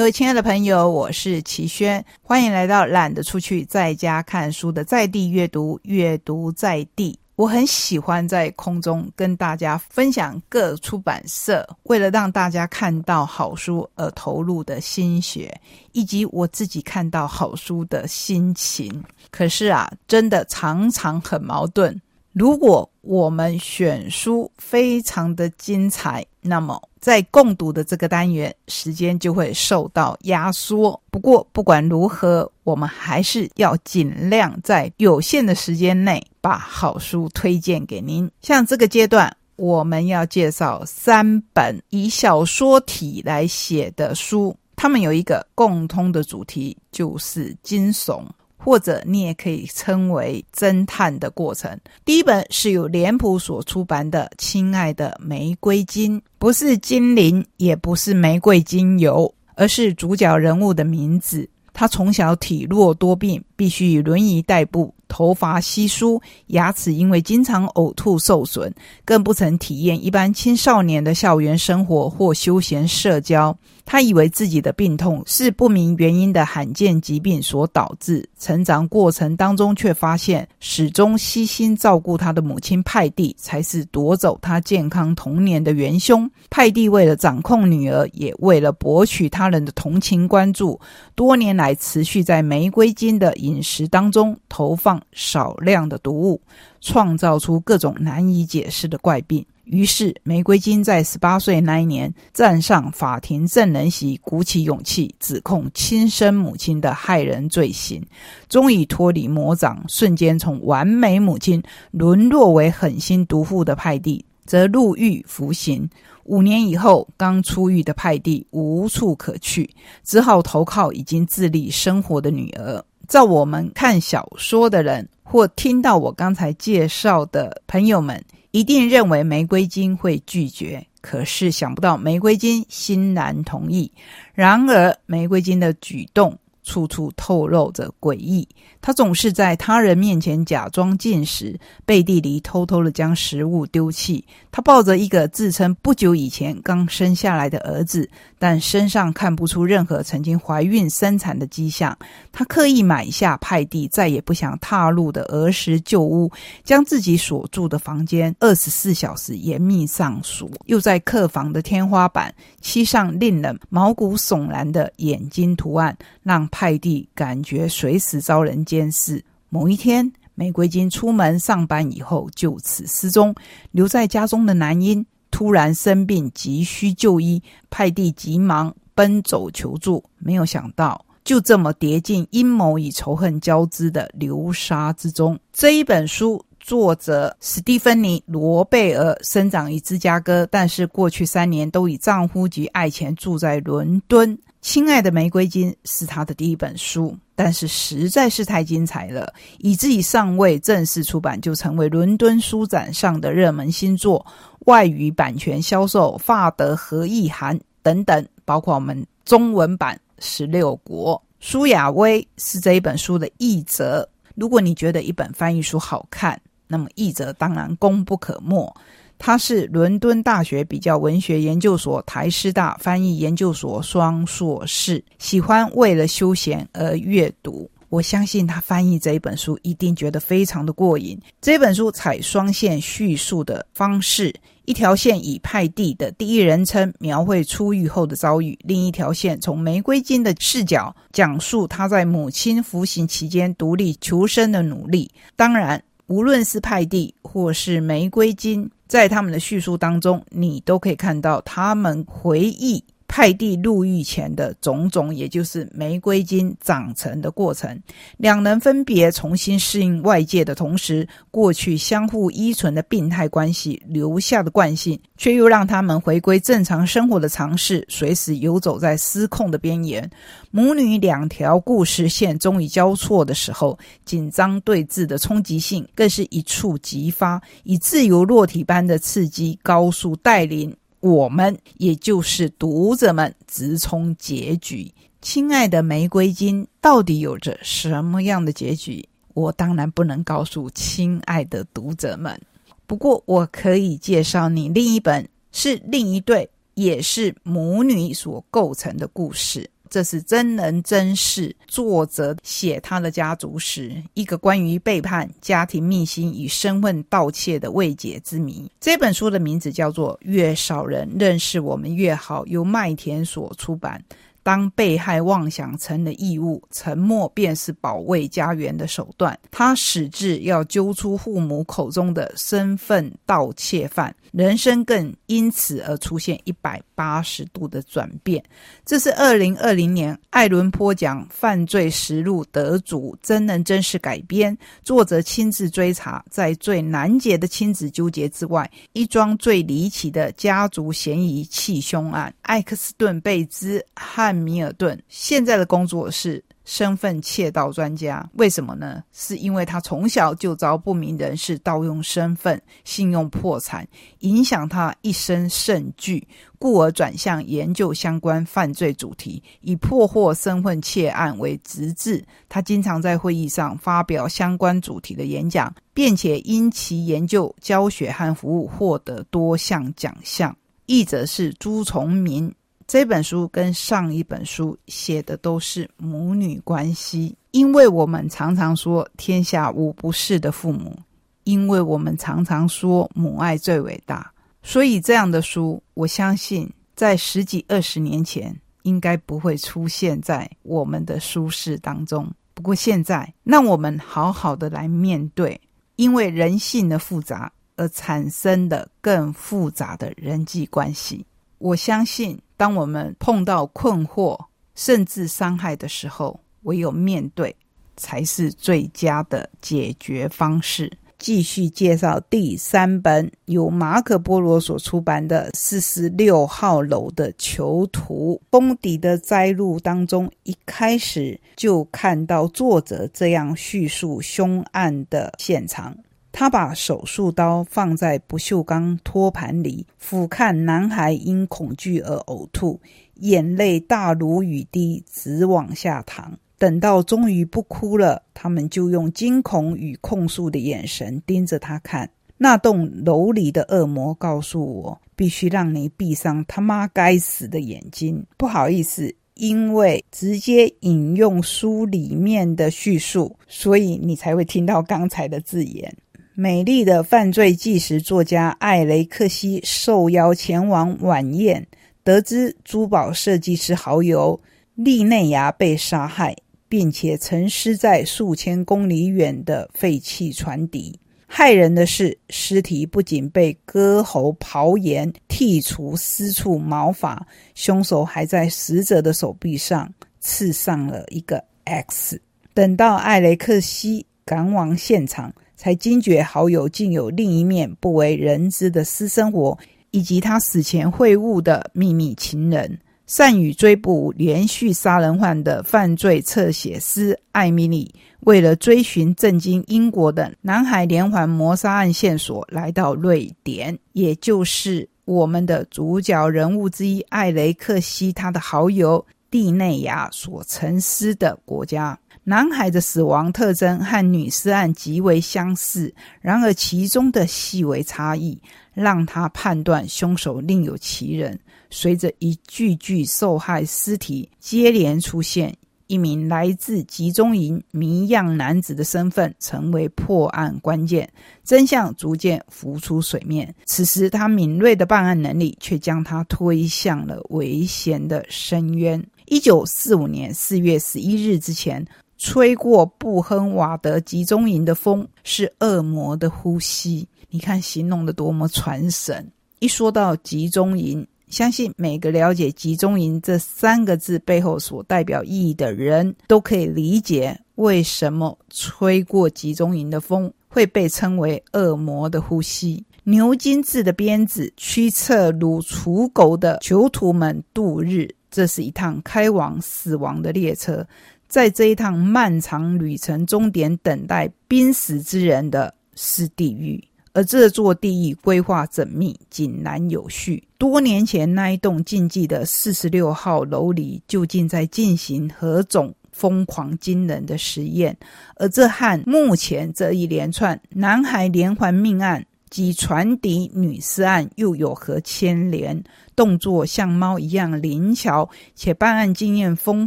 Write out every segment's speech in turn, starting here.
各位亲爱的朋友，我是齐轩，欢迎来到懒得出去在家看书的在地阅读，阅读在地。我很喜欢在空中跟大家分享各出版社为了让大家看到好书而投入的心血，以及我自己看到好书的心情。可是啊，真的常常很矛盾。如果我们选书非常的精彩，那么在共读的这个单元时间就会受到压缩。不过不管如何，我们还是要尽量在有限的时间内把好书推荐给您。像这个阶段，我们要介绍三本以小说体来写的书，它们有一个共通的主题，就是惊悚。或者你也可以称为侦探的过程。第一本是由脸谱所出版的《亲爱的玫瑰金》，不是精灵，也不是玫瑰精油，而是主角人物的名字。他从小体弱多病，必须以轮椅代步，头发稀疏，牙齿因为经常呕吐受损，更不曾体验一般青少年的校园生活或休闲社交。他以为自己的病痛是不明原因的罕见疾病所导致，成长过程当中却发现，始终悉心照顾他的母亲派蒂才是夺走他健康童年的元凶。派蒂为了掌控女儿，也为了博取他人的同情关注，多年来持续在玫瑰金的饮食当中投放少量的毒物，创造出各种难以解释的怪病。于是，玫瑰金在十八岁那一年站上法庭证人席，鼓起勇气指控亲生母亲的害人罪行，终于脱离魔掌，瞬间从完美母亲沦落为狠心毒妇的派蒂，则入狱服刑。五年以后，刚出狱的派蒂无处可去，只好投靠已经自立生活的女儿。在我们看小说的人，或听到我刚才介绍的朋友们。一定认为玫瑰金会拒绝，可是想不到玫瑰金欣然同意。然而，玫瑰金的举动。处处透露着诡异。他总是在他人面前假装进食，背地里偷偷的将食物丢弃。他抱着一个自称不久以前刚生下来的儿子，但身上看不出任何曾经怀孕生产的迹象。他刻意买下派蒂再也不想踏入的儿时旧屋，将自己所住的房间二十四小时严密上锁，又在客房的天花板漆上令人毛骨悚然的眼睛图案，让。派蒂感觉随时遭人监视。某一天，玫瑰金出门上班以后就此失踪。留在家中的男婴突然生病，急需就医。派蒂急忙奔走求助，没有想到就这么跌进阴谋与仇恨交织的流沙之中。这一本书作者史蒂芬妮·罗贝尔生长于芝加哥，但是过去三年都以丈夫及爱钱住在伦敦。亲爱的玫瑰金是他的第一本书，但是实在是太精彩了，以至于尚未正式出版就成为伦敦书展上的热门新作。外语版权销售、法德和意涵等等，包括我们中文版十六国。舒雅薇是这一本书的译者。如果你觉得一本翻译书好看，那么译者当然功不可没。他是伦敦大学比较文学研究所、台师大翻译研究所双硕士，喜欢为了休闲而阅读。我相信他翻译这一本书一定觉得非常的过瘾。这本书采双线叙述的方式，一条线以派蒂的第一人称描绘出狱后的遭遇，另一条线从玫瑰金的视角讲述他在母亲服刑期间独立求生的努力。当然，无论是派蒂或是玫瑰金。在他们的叙述当中，你都可以看到他们回忆。派蒂入狱前的种种，也就是玫瑰金长成的过程。两人分别重新适应外界的同时，过去相互依存的病态关系留下的惯性，却又让他们回归正常生活的尝试，随时游走在失控的边缘。母女两条故事线终于交错的时候，紧张对峙的冲击性更是一触即发，以自由落体般的刺激高速带领。我们也就是读者们直冲结局。亲爱的玫瑰金到底有着什么样的结局？我当然不能告诉亲爱的读者们。不过我可以介绍你另一本，是另一对也是母女所构成的故事。这是真人真事，作者写他的家族史，一个关于背叛、家庭秘辛与身份盗窃的未解之谜。这本书的名字叫做《越少人认识我们越好》，由麦田所出版。当被害妄想成了义务，沉默便是保卫家园的手段。他矢志要揪出父母口中的身份盗窃犯，人生更因此而出现一百八十度的转变。这是二零二零年艾伦坡奖犯罪实录得主真人真事改编，作者亲自追查，在最难解的亲子纠结之外，一桩最离奇的家族嫌疑弃凶案——艾克斯顿贝兹和。米尔顿现在的工作是身份窃盗专家，为什么呢？是因为他从小就遭不明人士盗用身份，信用破产，影响他一生甚巨，故而转向研究相关犯罪主题，以破获身份窃案为职志。他经常在会议上发表相关主题的演讲，并且因其研究、教学和服务获得多项奖项。译者是朱崇明。这本书跟上一本书写的都是母女关系，因为我们常常说天下无不是的父母，因为我们常常说母爱最伟大，所以这样的书，我相信在十几二十年前应该不会出现在我们的书室当中。不过现在，让我们好好的来面对，因为人性的复杂而产生的更复杂的人际关系。我相信。当我们碰到困惑甚至伤害的时候，唯有面对才是最佳的解决方式。继续介绍第三本由马可波罗所出版的《四十六号楼的囚徒》。封底的摘录当中，一开始就看到作者这样叙述凶案的现场。他把手术刀放在不锈钢托盘里，俯瞰男孩因恐惧而呕吐，眼泪大如雨滴，直往下淌。等到终于不哭了，他们就用惊恐与控诉的眼神盯着他看。那栋楼里的恶魔告诉我，必须让你闭上他妈该死的眼睛。不好意思，因为直接引用书里面的叙述，所以你才会听到刚才的字眼。美丽的犯罪纪实作家艾雷克西受邀前往晚宴，得知珠宝设计师好友利内亚被杀害，并且沉尸在数千公里远的废弃船底。骇人的是，尸体不仅被割喉刨眼、剔除私处毛发，凶手还在死者的手臂上刺上了一个 X。等到艾雷克西赶往现场。才惊觉好友竟有另一面不为人知的私生活，以及他死前会晤的秘密情人。善于追捕连续杀人犯的犯罪侧写师艾米丽，为了追寻震惊英国的南海连环谋杀案线索，来到瑞典，也就是我们的主角人物之一艾雷克西他的好友蒂内亚所沉思的国家。男孩的死亡特征和女尸案极为相似，然而其中的细微差异让他判断凶手另有其人。随着一具具受害尸体接连出现，一名来自集中营谜样男子的身份成为破案关键，真相逐渐浮出水面。此时，他敏锐的办案能力却将他推向了危险的深渊。一九四五年四月十一日之前。吹过布亨瓦德集中营的风是恶魔的呼吸，你看形容的多么传神！一说到集中营，相信每个了解集中营这三个字背后所代表意义的人都可以理解，为什么吹过集中营的风会被称为恶魔的呼吸。牛津制的鞭子驱策如刍狗的囚徒们度日，这是一趟开往死亡的列车。在这一趟漫长旅程终点等待濒死之人的是地狱，而这座地狱规划缜密、井然有序。多年前那一栋禁忌的四十六号楼里，究竟在进行何种疯狂惊人的实验？而这和目前这一连串男孩连环命案及船底女尸案又有何牵连？动作像猫一样灵巧且办案经验丰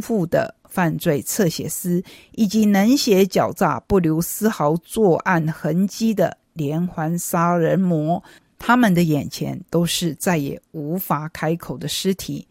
富的犯罪侧写师，以及能写狡诈不留丝毫作案痕迹的连环杀人魔，他们的眼前都是再也无法开口的尸体。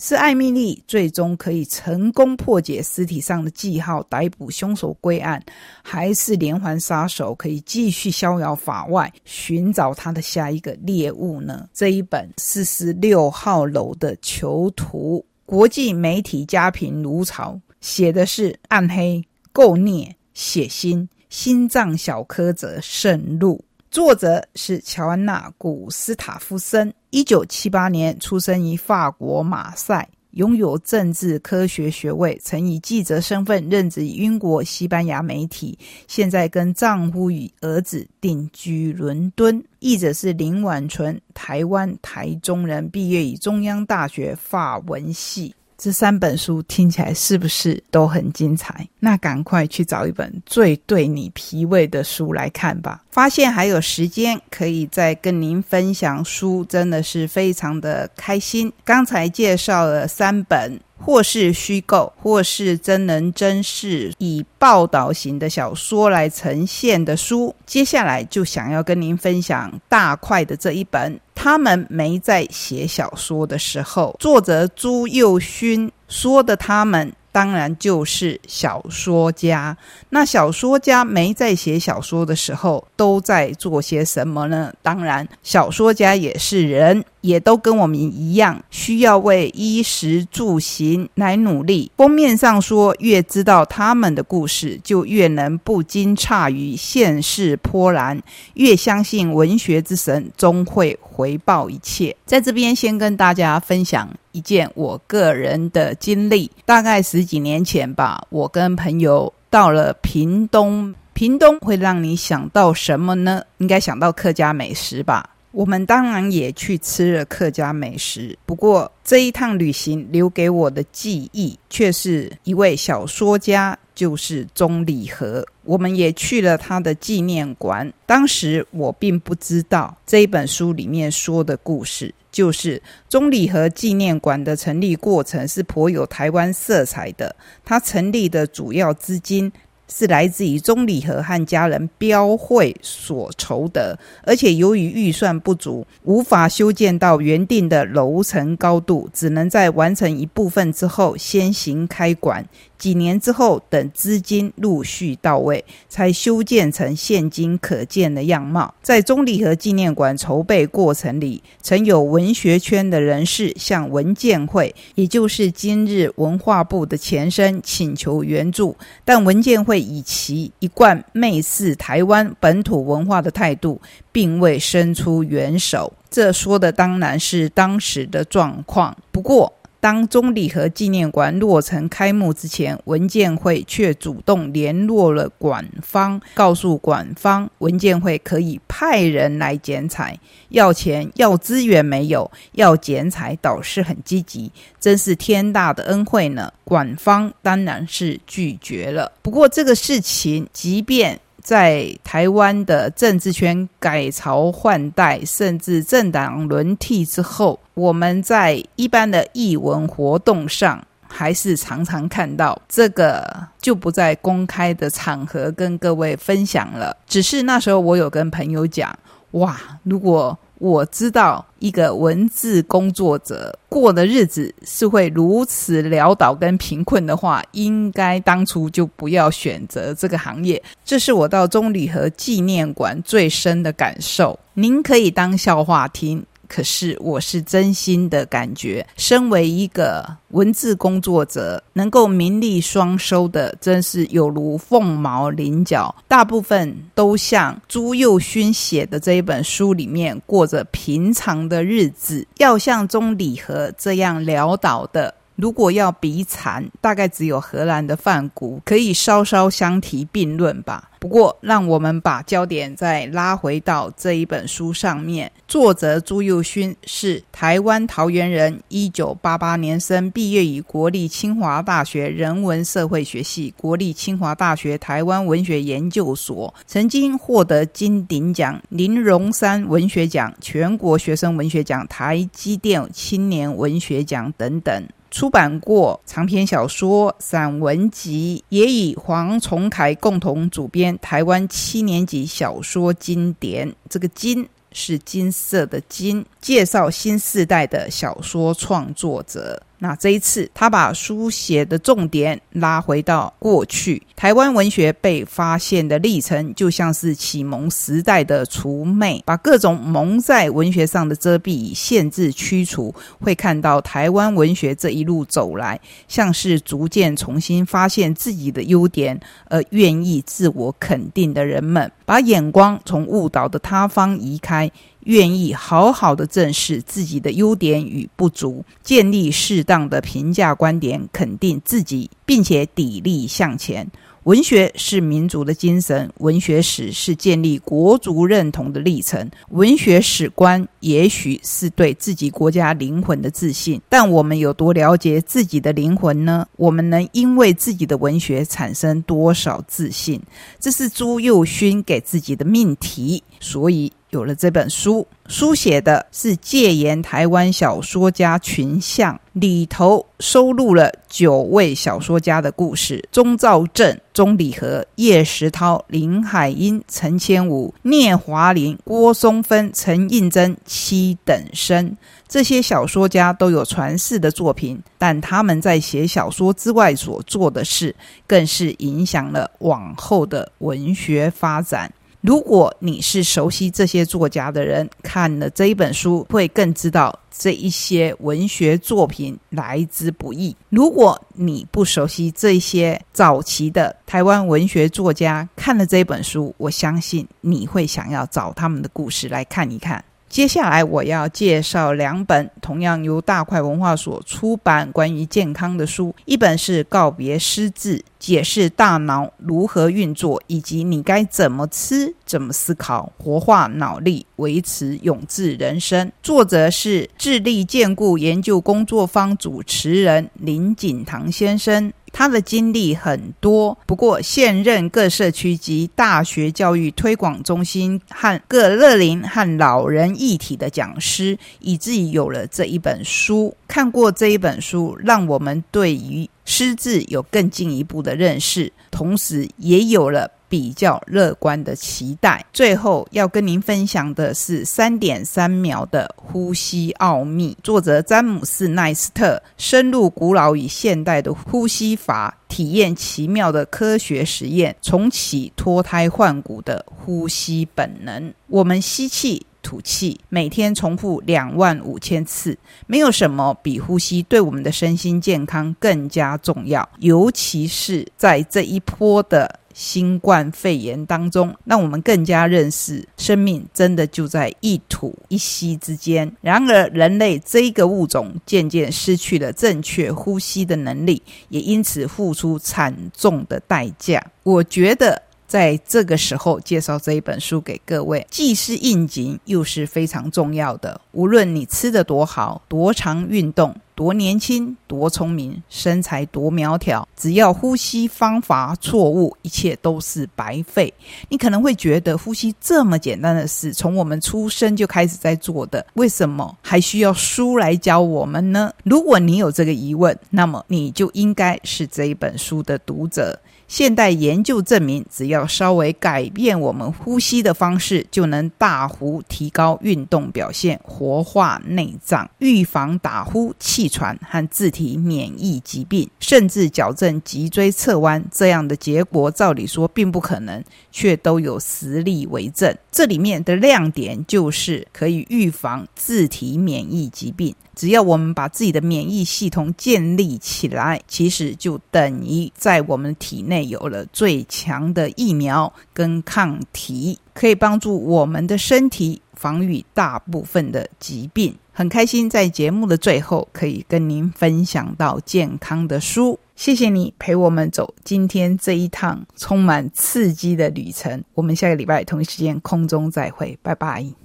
是艾米丽最终可以成功破解尸体上的记号，逮捕凶手归案，还是连环杀手可以继续逍遥法外，寻找他的下一个猎物呢？这一本四十六号楼的囚徒，国际媒体家评如潮，写的是暗黑、构孽、血腥、心脏小苛责渗入。作者是乔安娜·古斯塔夫森，一九七八年出生于法国马赛，拥有政治科学学位，曾以记者身份任职英国、西班牙媒体，现在跟丈夫与儿子定居伦敦。译者是林婉纯，台湾台中人，毕业于中央大学法文系。这三本书听起来是不是都很精彩？那赶快去找一本最对你脾胃的书来看吧。发现还有时间可以再跟您分享书，真的是非常的开心。刚才介绍了三本。或是虚构，或是真人真事，以报道型的小说来呈现的书，接下来就想要跟您分享大块的这一本。他们没在写小说的时候，作者朱佑勋说的他们。当然就是小说家。那小说家没在写小说的时候，都在做些什么呢？当然，小说家也是人，也都跟我们一样，需要为衣食住行来努力。封面上说，越知道他们的故事，就越能不惊诧于现世波澜，越相信文学之神终会回报一切。在这边，先跟大家分享。一件我个人的经历，大概十几年前吧，我跟朋友到了屏东。屏东会让你想到什么呢？应该想到客家美食吧。我们当然也去吃了客家美食，不过这一趟旅行留给我的记忆，却是一位小说家，就是钟礼和。我们也去了他的纪念馆。当时我并不知道这一本书里面说的故事。就是中礼和纪念馆的成立过程是颇有台湾色彩的。它成立的主要资金是来自于中礼和和家人标会所筹得，而且由于预算不足，无法修建到原定的楼层高度，只能在完成一部分之后先行开馆。几年之后，等资金陆续到位，才修建成现今可见的样貌。在中礼和纪念馆筹备过程里，曾有文学圈的人士向文建会，也就是今日文化部的前身，请求援助，但文建会以其一贯媚视台湾本土文化的态度，并未伸出援手。这说的当然是当时的状况。不过，当中礼和纪念馆落成开幕之前，文建会却主动联络了馆方，告诉馆方文建会可以派人来剪彩，要钱要资源没有，要剪彩倒是很积极，真是天大的恩惠呢。馆方当然是拒绝了。不过这个事情，即便在台湾的政治圈改朝换代，甚至政党轮替之后，我们在一般的译文活动上，还是常常看到这个，就不在公开的场合跟各位分享了。只是那时候我有跟朋友讲，哇，如果。我知道一个文字工作者过的日子是会如此潦倒跟贫困的话，应该当初就不要选择这个行业。这是我到中礼和纪念馆最深的感受。您可以当笑话听。可是，我是真心的感觉，身为一个文字工作者，能够名利双收的，真是有如凤毛麟角。大部分都像朱佑勋写的这一本书里面，过着平常的日子。要像钟礼和这样潦倒的，如果要比惨，大概只有荷兰的范谷可以稍稍相提并论吧。不过，让我们把焦点再拉回到这一本书上面。作者朱佑勋是台湾桃园人，一九八八年生，毕业于国立清华大学人文社会学系、国立清华大学台湾文学研究所，曾经获得金鼎奖、林荣山文学奖、全国学生文学奖、台积电青年文学奖等等。出版过长篇小说、散文集，也与黄崇凯共同主编《台湾七年级小说经典》。这个“金”是金色的“金”，介绍新时代的小说创作者。那这一次，他把书写的重点拉回到过去，台湾文学被发现的历程，就像是启蒙时代的除魅，把各种蒙在文学上的遮蔽、限制驱除，会看到台湾文学这一路走来，像是逐渐重新发现自己的优点，而愿意自我肯定的人们，把眼光从误导的他方移开。愿意好好的正视自己的优点与不足，建立适当的评价观点，肯定自己，并且砥砺向前。文学是民族的精神，文学史是建立国族认同的历程。文学史观也许是对自己国家灵魂的自信，但我们有多了解自己的灵魂呢？我们能因为自己的文学产生多少自信？这是朱佑勋给自己的命题，所以。有了这本书，书写的是戒严台湾小说家群像，里头收录了九位小说家的故事：钟兆正、钟礼和、叶石涛、林海音、陈千武、聂华林、郭松芬、陈应真、七等生。这些小说家都有传世的作品，但他们在写小说之外所做的事，更是影响了往后的文学发展。如果你是熟悉这些作家的人，看了这一本书，会更知道这一些文学作品来之不易。如果你不熟悉这些早期的台湾文学作家，看了这本书，我相信你会想要找他们的故事来看一看。接下来我要介绍两本同样由大块文化所出版关于健康的书，一本是《告别失智》，解释大脑如何运作，以及你该怎么吃、怎么思考，活化脑力，维持永志人生。作者是智力健固研究工作坊主持人林景堂先生。他的经历很多，不过现任各社区及大学教育推广中心和各乐龄和老人一体的讲师，以至于有了这一本书。看过这一本书，让我们对于失智有更进一步的认识，同时也有了。比较乐观的期待。最后要跟您分享的是三点三秒的呼吸奥秘。作者詹姆斯·奈斯特深入古老与现代的呼吸法，体验奇妙的科学实验，重启脱胎换骨的呼吸本能。我们吸气、吐气，每天重复两万五千次。没有什么比呼吸对我们的身心健康更加重要，尤其是在这一波的。新冠肺炎当中，让我们更加认识生命真的就在一吐一吸之间。然而，人类这个物种渐渐失去了正确呼吸的能力，也因此付出惨重的代价。我觉得。在这个时候介绍这一本书给各位，既是应景，又是非常重要的。无论你吃的多好，多常运动，多年轻，多聪明，身材多苗条，只要呼吸方法错误，一切都是白费。你可能会觉得，呼吸这么简单的事，从我们出生就开始在做的，为什么还需要书来教我们呢？如果你有这个疑问，那么你就应该是这一本书的读者。现代研究证明，只要稍微改变我们呼吸的方式，就能大幅提高运动表现、活化内脏、预防打呼、气喘和自体免疫疾病，甚至矫正脊椎侧弯。这样的结果，照理说并不可能，却都有实例为证。这里面的亮点就是可以预防自体免疫疾病。只要我们把自己的免疫系统建立起来，其实就等于在我们体内有了最强的疫苗跟抗体，可以帮助我们的身体防御大部分的疾病。很开心在节目的最后可以跟您分享到健康的书。谢谢你陪我们走今天这一趟充满刺激的旅程。我们下个礼拜同一时间空中再会，拜拜。